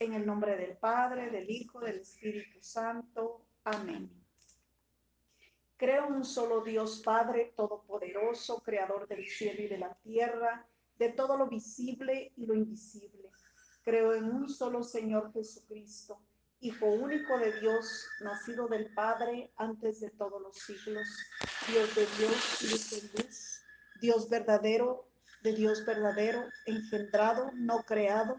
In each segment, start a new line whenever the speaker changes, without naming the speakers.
En el nombre del Padre, del Hijo, del Espíritu Santo. Amén. Creo en un solo Dios Padre Todopoderoso, Creador del cielo y de la tierra, de todo lo visible y lo invisible. Creo en un solo Señor Jesucristo, Hijo único de Dios, nacido del Padre antes de todos los siglos, Dios de Dios, luz de luz, Dios verdadero, de Dios verdadero, engendrado, no creado,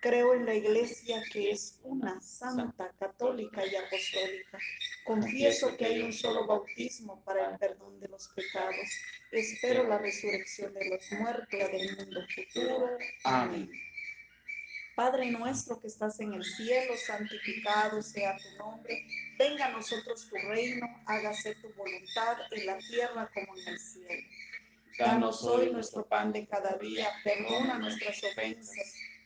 Creo en la Iglesia que es una, santa, católica y apostólica. Confieso que hay un solo bautismo para el perdón de los pecados. Espero la resurrección de los muertos y del mundo futuro. Amén. Padre nuestro que estás en el cielo, santificado sea tu nombre. Venga a nosotros tu reino, hágase tu voluntad en la tierra como en el cielo. Danos hoy nuestro pan de cada día, perdona nuestras ofensas,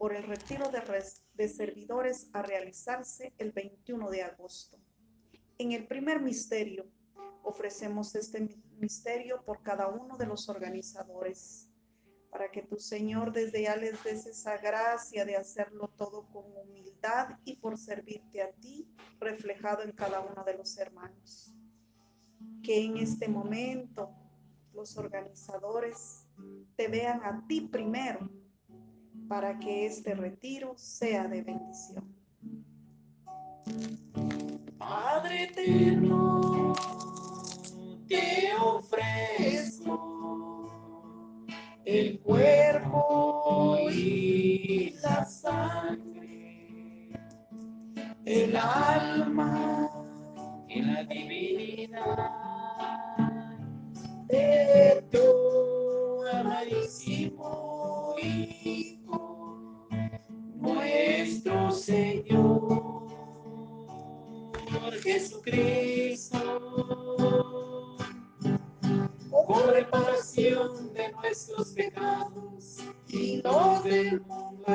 por el retiro de, servidores a realizarse el 21 de agosto. En el primer misterio, ofrecemos este misterio por cada uno de los organizadores, para que tu Señor desde ya les des esa gracia de hacerlo todo con humildad y por servirte a ti, reflejado en cada uno de los hermanos. Que en este momento los organizadores te vean a ti primero, para que este retiro sea de bendición. Padre eterno, te ofrezco el cuerpo y la sangre, el alma y la divinidad Señor Jesucristo por reparación de nuestros pecados y los del mundo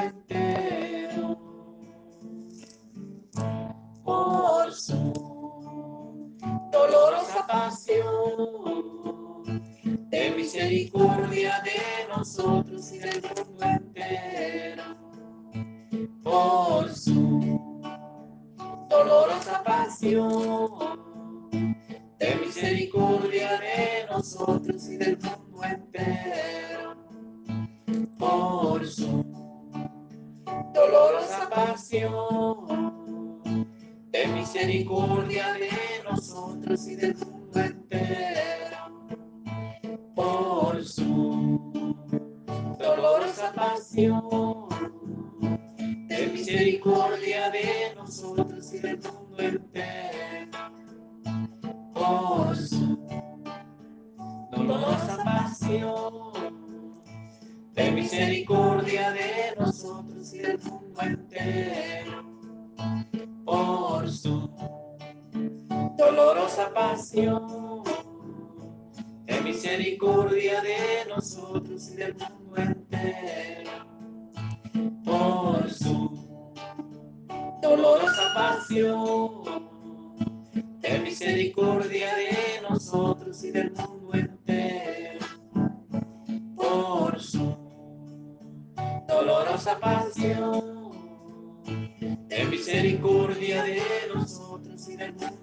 nosotros nosotros y del mundo entero, por su dolorosa pasión de misericordia de nosotros y del mundo entero, por su dolorosa pasión,
ten misericordia de nosotros y del mundo entero.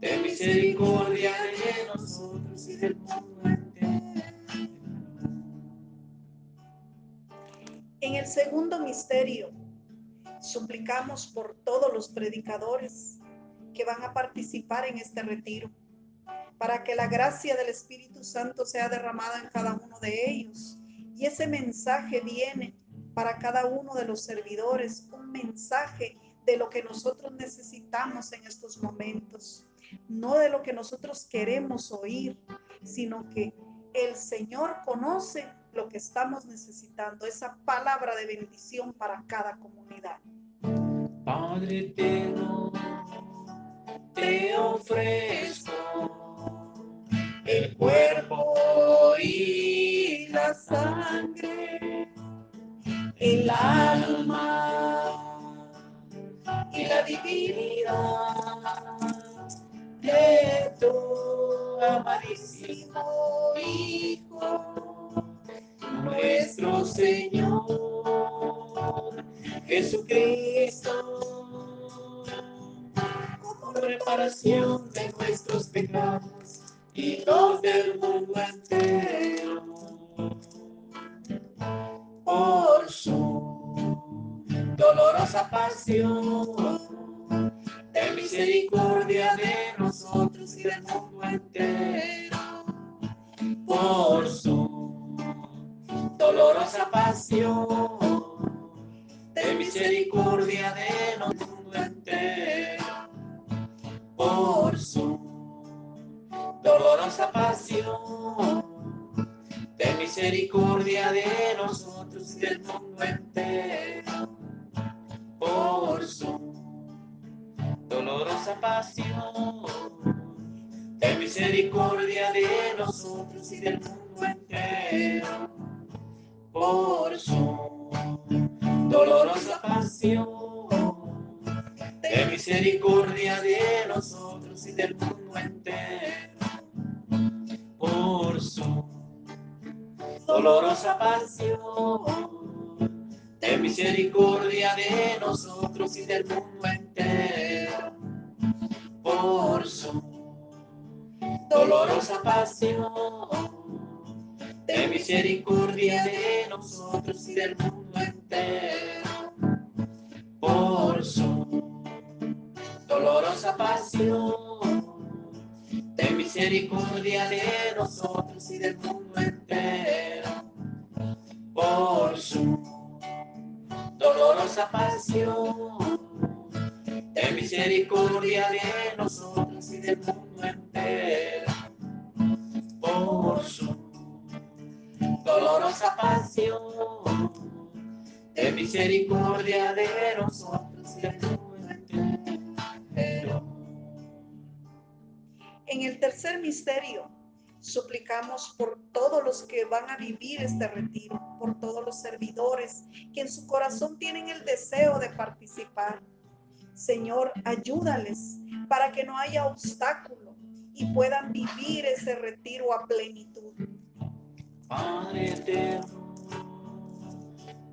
Ten misericordia de nosotros.
En el segundo misterio, suplicamos por todos los predicadores que van a participar en este retiro, para que la gracia del Espíritu Santo sea derramada en cada uno de ellos. Y ese mensaje viene para cada uno de los servidores, un mensaje de lo que nosotros necesitamos en estos momentos, no de lo que nosotros queremos oír, sino que el Señor conoce lo que estamos necesitando, esa palabra de bendición para cada comunidad.
Padre eterno, te ofrezco el cuerpo y la sangre, el alma y la divinidad de tu amadísimo Hijo, nuestro Señor Jesucristo, como reparación dolorosa pasión, ten misericordia de mundo entero. Por su dolorosa pasión, ten misericordia de nosotros y del mundo entero. Por su dolorosa pasión, ten misericordia de nosotros y del mundo entero. Por su dolorosa pasión, ten misericordia de nosotros y del mundo entero. Por su dolorosa pasión, ten misericordia de nosotros y del mundo entero. Por su dolorosa pasión, ten misericordia de nosotros y del mundo entero. Por su dolorosa pasión, ten misericordia de nosotros y del mundo entero. Por su dolorosa pasión, ten misericordia de nosotros misericordia de nosotros y.
En el tercer misterio, suplicamos por todos los que van a vivir este retiro, por todos los servidores que en su corazón tienen el deseo de participar. Señor, ayúdales para que no haya obstáculo y puedan vivir ese retiro a plenitud.
Padre eterno,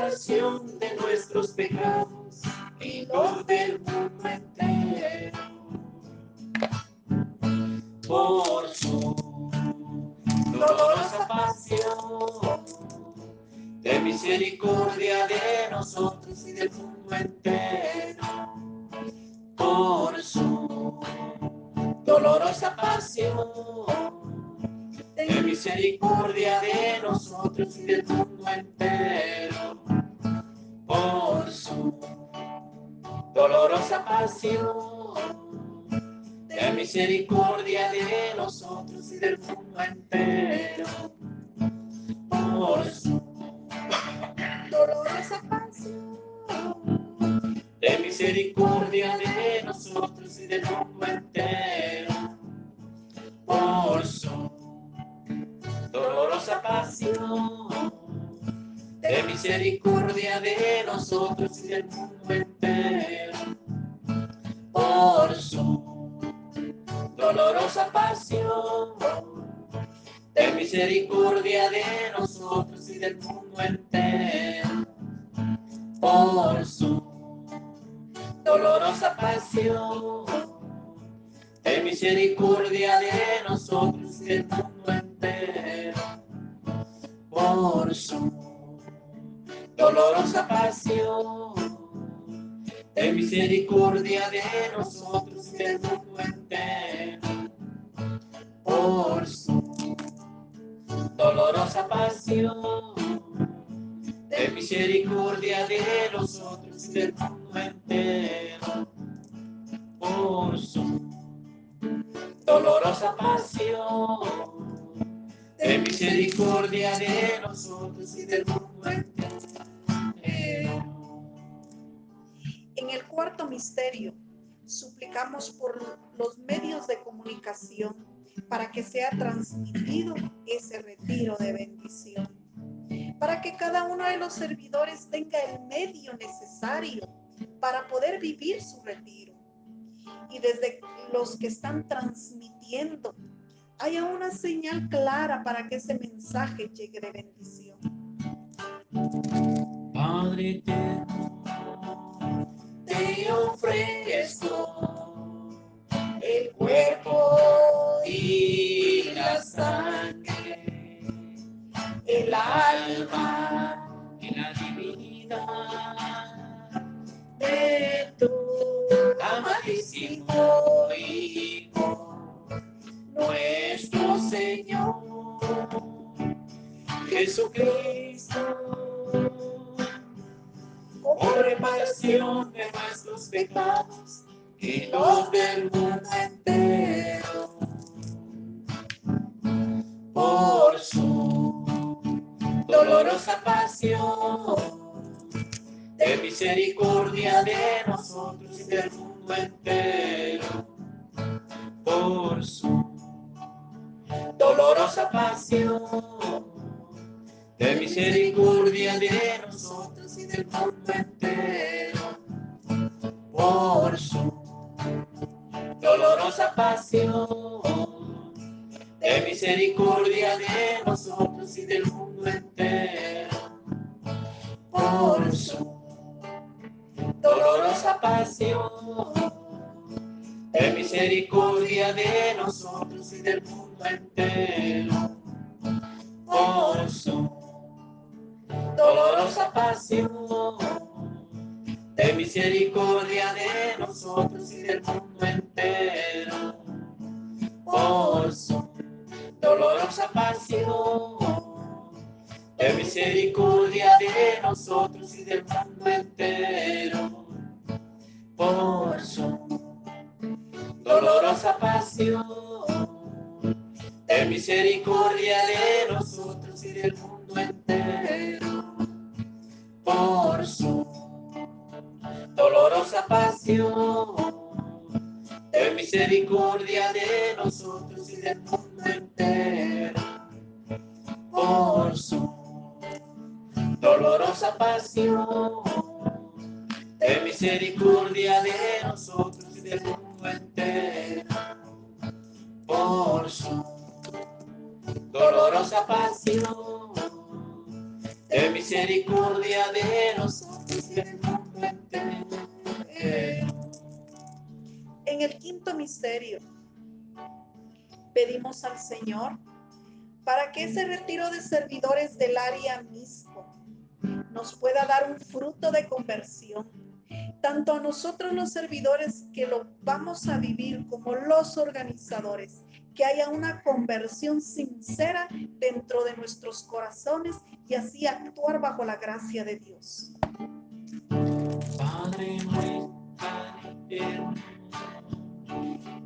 de nuestros pecados y los del mundo entero. Por su dolorosa pasión, de misericordia de nosotros y del mundo entero. Por su dolorosa pasión, de misericordia de nosotros y del mundo entero. Pasión, ten misericordia de nosotros y del mundo entero. Por su
dolorosa pasión,
ten misericordia de nosotros y del mundo entero. Por su dolorosa pasión, ten misericordia de nosotros y del mundo entero. Misericordia de nosotros y del mundo entero. Por su dolorosa pasión, ten misericordia de nosotros y del mundo entero. Por su dolorosa pasión, ten misericordia de nosotros y del mundo entero. Pasión, ten misericordia de nosotros y del mundo entero. Por su dolorosa pasión, ten misericordia de nosotros y del mundo entero.
En el cuarto misterio, suplicamos por los medios de comunicación para que sea transmitido ese retiro de bendición, para que cada uno de los servidores tenga el medio necesario para poder vivir su retiro. Y desde los que están transmitiendo, haya una señal clara para que ese mensaje llegue de bendición.
Padre eterno, te ofrezco el cuerpo y la sangre, el alma y la divinidad de tu amadísimo dolorosa pasión, de misericordia de nosotros y del mundo entero. Por su dolorosa pasión, de misericordia de nosotros pasión, de misericordia de nosotros y del mundo entero. Por su dolorosa pasión, de misericordia de nosotros y del mundo entero. Por su dolorosa pasión, de misericordia de nosotros de misericordia de nosotros y del mundo
misterio, pedimos al Señor para que ese retiro de servidores del área mismo nos pueda dar un fruto de conversión, tanto a nosotros los servidores que lo vamos a vivir como los organizadores, que haya una conversión sincera dentro de nuestros corazones y así actuar bajo la gracia de Dios.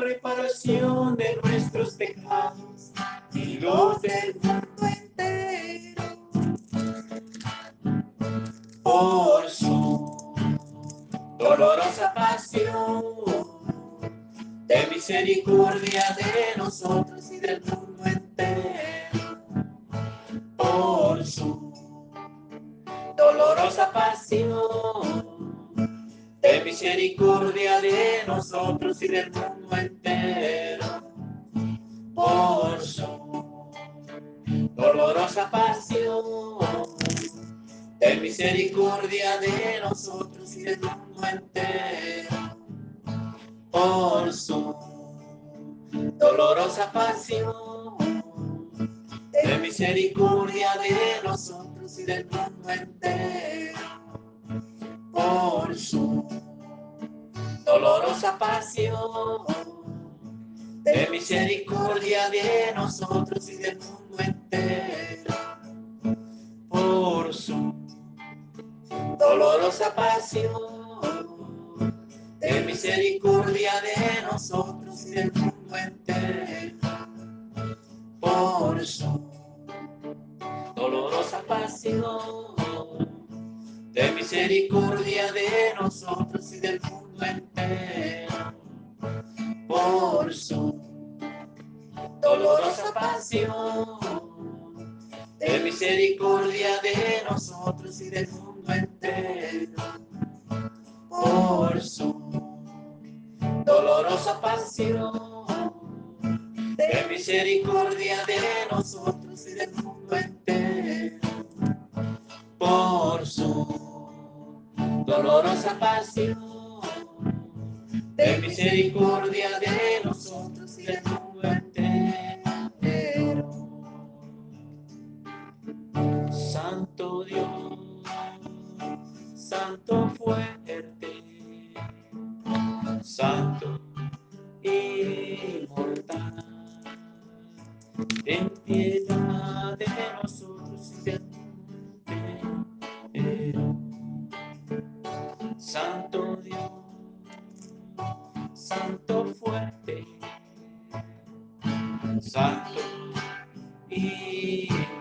reparación de nuestros pecados y los del mundo entero. Por su dolorosa pasión, de misericordia de nosotros y del mundo entero. Por su dolorosa pasión de misericordia de nosotros y del mundo entero. Misericordia de nosotros y del mundo entero. Por su dolorosa pasión, de misericordia de nosotros y del mundo entero por su dolorosa pasión, de misericordia de nosotros y del mundo entero, dolorosa pasión, de misericordia de nosotros y del mundo entero, por su dolorosa pasión de misericordia de nosotros y del mundo entero, por su dolorosa pasión, de misericordia de nosotros y del mundo dolorosa pasión, de misericordia de nosotros y del mundo entero. Santo Dios, Santo Santo inmortal,